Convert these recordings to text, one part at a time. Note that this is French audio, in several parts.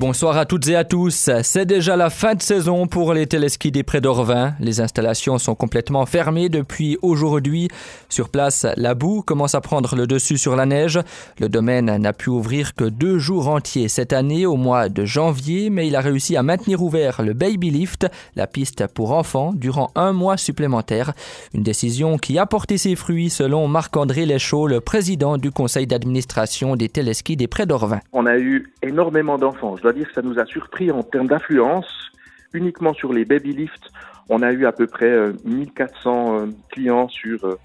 Bonsoir à toutes et à tous. C'est déjà la fin de saison pour les téléskis des Prés d'Orvin. Les installations sont complètement fermées depuis aujourd'hui. Sur place, la boue commence à prendre le dessus sur la neige. Le domaine n'a pu ouvrir que deux jours entiers cette année au mois de janvier, mais il a réussi à maintenir ouvert le Baby Lift, la piste pour enfants, durant un mois supplémentaire. Une décision qui a porté ses fruits selon Marc-André Léchaud, le président du conseil d'administration des téléskis des Prés d'Orvin. On a eu énormément d'enfants dois dire que ça nous a surpris en termes d'affluence. Uniquement sur les baby lifts, on a eu à peu près 1400 euh, euh, clients sur, euh,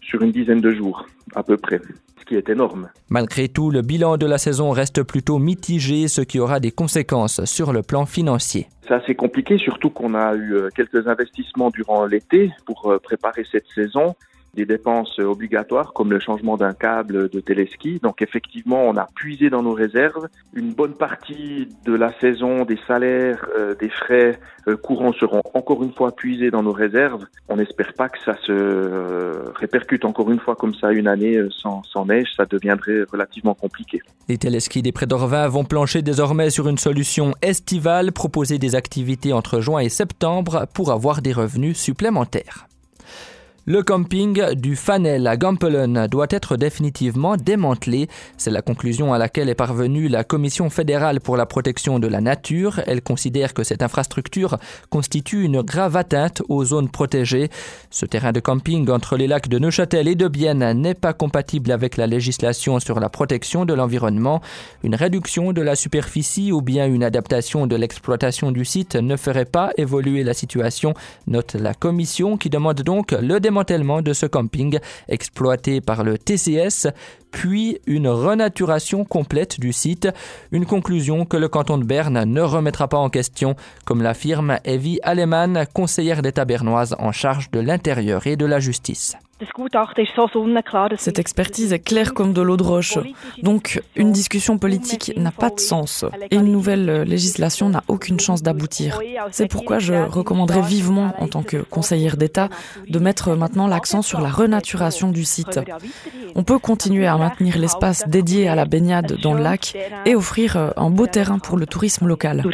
sur une dizaine de jours, à peu près ce qui est énorme. Malgré tout, le bilan de la saison reste plutôt mitigé, ce qui aura des conséquences sur le plan financier. C'est assez compliqué, surtout qu'on a eu quelques investissements durant l'été pour préparer cette saison des dépenses obligatoires comme le changement d'un câble de téléski. Donc effectivement, on a puisé dans nos réserves. Une bonne partie de la saison, des salaires, euh, des frais euh, courants seront encore une fois puisés dans nos réserves. On n'espère pas que ça se euh, répercute encore une fois comme ça une année sans, sans neige. Ça deviendrait relativement compliqué. Les téléskis des Prés d'Orvin vont plancher désormais sur une solution estivale, proposer des activités entre juin et septembre pour avoir des revenus supplémentaires. Le camping du Fanel à Gampelen doit être définitivement démantelé. C'est la conclusion à laquelle est parvenue la Commission fédérale pour la protection de la nature. Elle considère que cette infrastructure constitue une grave atteinte aux zones protégées. Ce terrain de camping entre les lacs de Neuchâtel et de Bienne n'est pas compatible avec la législation sur la protection de l'environnement. Une réduction de la superficie ou bien une adaptation de l'exploitation du site ne ferait pas évoluer la situation, note la Commission qui demande donc le démantèlement de ce camping exploité par le TCS, puis une renaturation complète du site, une conclusion que le canton de Berne ne remettra pas en question, comme l'affirme Evie Alemann, conseillère d'État bernoise en charge de l'intérieur et de la justice. Cette expertise est claire comme de l'eau de roche. Donc, une discussion politique n'a pas de sens et une nouvelle législation n'a aucune chance d'aboutir. C'est pourquoi je recommanderais vivement, en tant que conseillère d'État, de mettre maintenant l'accent sur la renaturation du site. On peut continuer à maintenir l'espace dédié à la baignade dans le lac et offrir un beau terrain pour le tourisme local.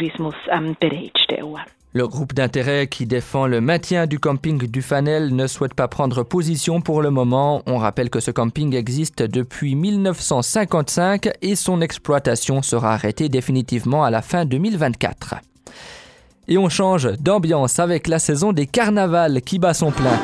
Le groupe d'intérêt qui défend le maintien du camping du Fanel ne souhaite pas prendre position pour le moment. On rappelle que ce camping existe depuis 1955 et son exploitation sera arrêtée définitivement à la fin 2024. Et on change d'ambiance avec la saison des carnavals qui bat son plein.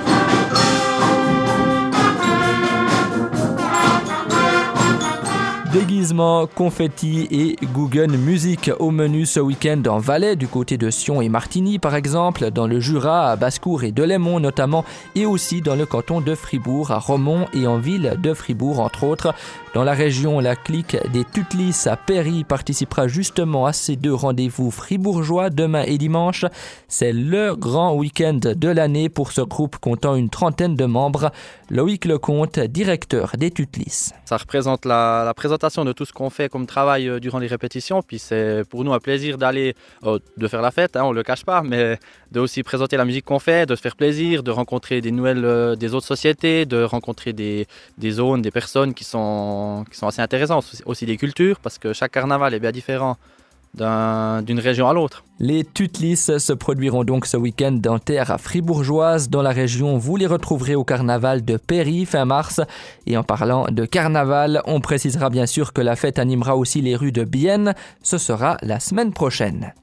Déguisement, confetti et Google Music au menu ce week-end en Valais, du côté de Sion et Martigny par exemple, dans le Jura, à Bascourt et Delémont notamment, et aussi dans le canton de Fribourg, à Romont et en ville de Fribourg entre autres. Dans la région, la clique des Tutlis à Péry participera justement à ces deux rendez-vous fribourgeois demain et dimanche. C'est le grand week-end de l'année pour ce groupe comptant une trentaine de membres. Loïc Lecomte, directeur des Tutlis. Ça représente la, présentation de tout ce qu'on fait comme travail euh, durant les répétitions. Puis c'est pour nous un plaisir d'aller, euh, de faire la fête, hein, on ne le cache pas, mais de aussi présenter la musique qu'on fait, de se faire plaisir, de rencontrer des nouvelles euh, des autres sociétés, de rencontrer des, des zones, des personnes qui sont qui sont assez intéressants, aussi des cultures, parce que chaque carnaval est bien différent d'une région à l'autre. Les Tutlis se produiront donc ce week-end dans terre fribourgeoise. Dans la région, vous les retrouverez au carnaval de Péry fin mars. Et en parlant de carnaval, on précisera bien sûr que la fête animera aussi les rues de Bienne. Ce sera la semaine prochaine.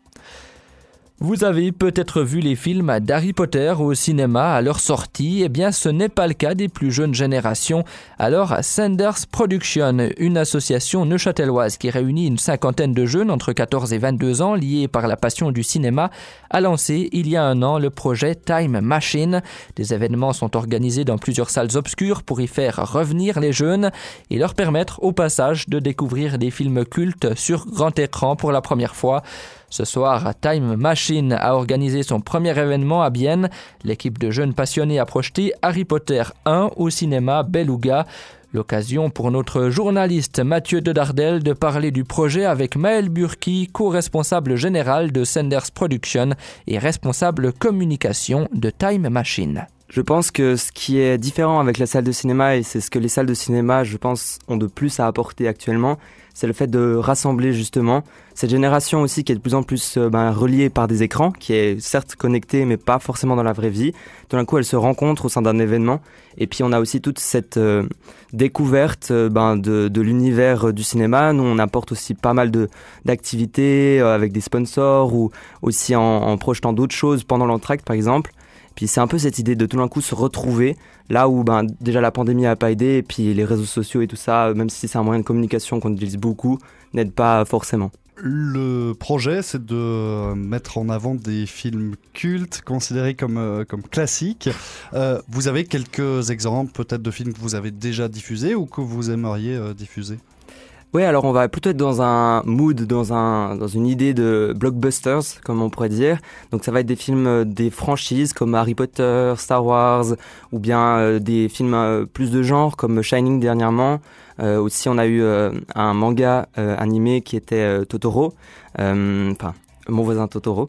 Vous avez peut-être vu les films d'Harry Potter au cinéma à leur sortie, eh bien ce n'est pas le cas des plus jeunes générations. Alors Sanders Production, une association neuchâteloise qui réunit une cinquantaine de jeunes entre 14 et 22 ans liés par la passion du cinéma, a lancé il y a un an le projet Time Machine. Des événements sont organisés dans plusieurs salles obscures pour y faire revenir les jeunes et leur permettre au passage de découvrir des films cultes sur grand écran pour la première fois. Ce soir, Time Machine a organisé son premier événement à Bienne. L'équipe de jeunes passionnés a projeté Harry Potter 1 au cinéma Beluga. L'occasion pour notre journaliste Mathieu de Dardel de parler du projet avec Maël Burki, co-responsable général de Senders Production et responsable communication de Time Machine. Je pense que ce qui est différent avec la salle de cinéma, et c'est ce que les salles de cinéma, je pense, ont de plus à apporter actuellement, c'est le fait de rassembler justement cette génération aussi qui est de plus en plus euh, ben, reliée par des écrans, qui est certes connectée mais pas forcément dans la vraie vie. Tout d'un coup, elle se rencontre au sein d'un événement. Et puis on a aussi toute cette euh, découverte euh, ben, de, l'univers du cinéma. Nous, on apporte aussi pas mal d'activités avec des sponsors ou aussi en, en projetant d'autres choses pendant l'entracte, par exemple. Puis c'est un peu cette idée de tout d'un coup se retrouver là où ben, déjà la pandémie n'a pas aidé et puis les réseaux sociaux et tout ça, même si c'est un moyen de communication qu'on utilise beaucoup, n'aide pas forcément. Le projet, c'est de mettre en avant des films cultes, considérés comme, euh, comme classiques. Euh, vous avez quelques exemples peut-être de films que vous avez déjà diffusés ou que vous aimeriez euh, diffuser? Oui, alors on va plutôt être dans un mood, dans, un, dans une idée de blockbusters, comme on pourrait dire. Donc ça va être des films, euh, des franchises comme Harry Potter, Star Wars, ou bien euh, des films euh, plus de genre comme Shining dernièrement. aussi on a eu un manga animé qui était Totoro. Enfin, mon voisin Totoro.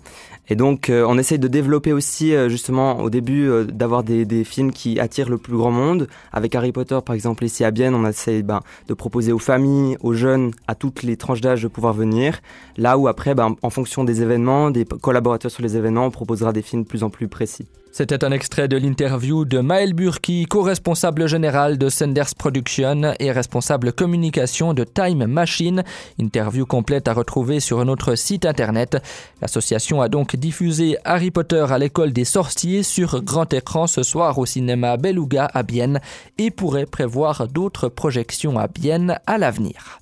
Et donc, euh, on essaye de développer aussi, euh, justement, au début, euh, d'avoir des, des, films qui attirent le plus grand monde. Avec Harry Potter, par exemple, ici à Bienne, on essaye ben, de proposer aux familles, aux jeunes, à toutes les tranches d'âge de pouvoir venir. Là où après, ben, en fonction des événements, des collaborateurs sur les événements, on proposera des films de plus en plus précis. C'était un extrait de l'interview de Maël Burki, co-responsable général de Senders Production et responsable communication de Time Machine. Interview complète à retrouver sur notre site internet. L'association a donc diffusé Harry Potter à l'école des sorciers sur grand écran ce soir au cinéma Beluga à Bienne et pourrait prévoir d'autres projections à Bienne à l'avenir.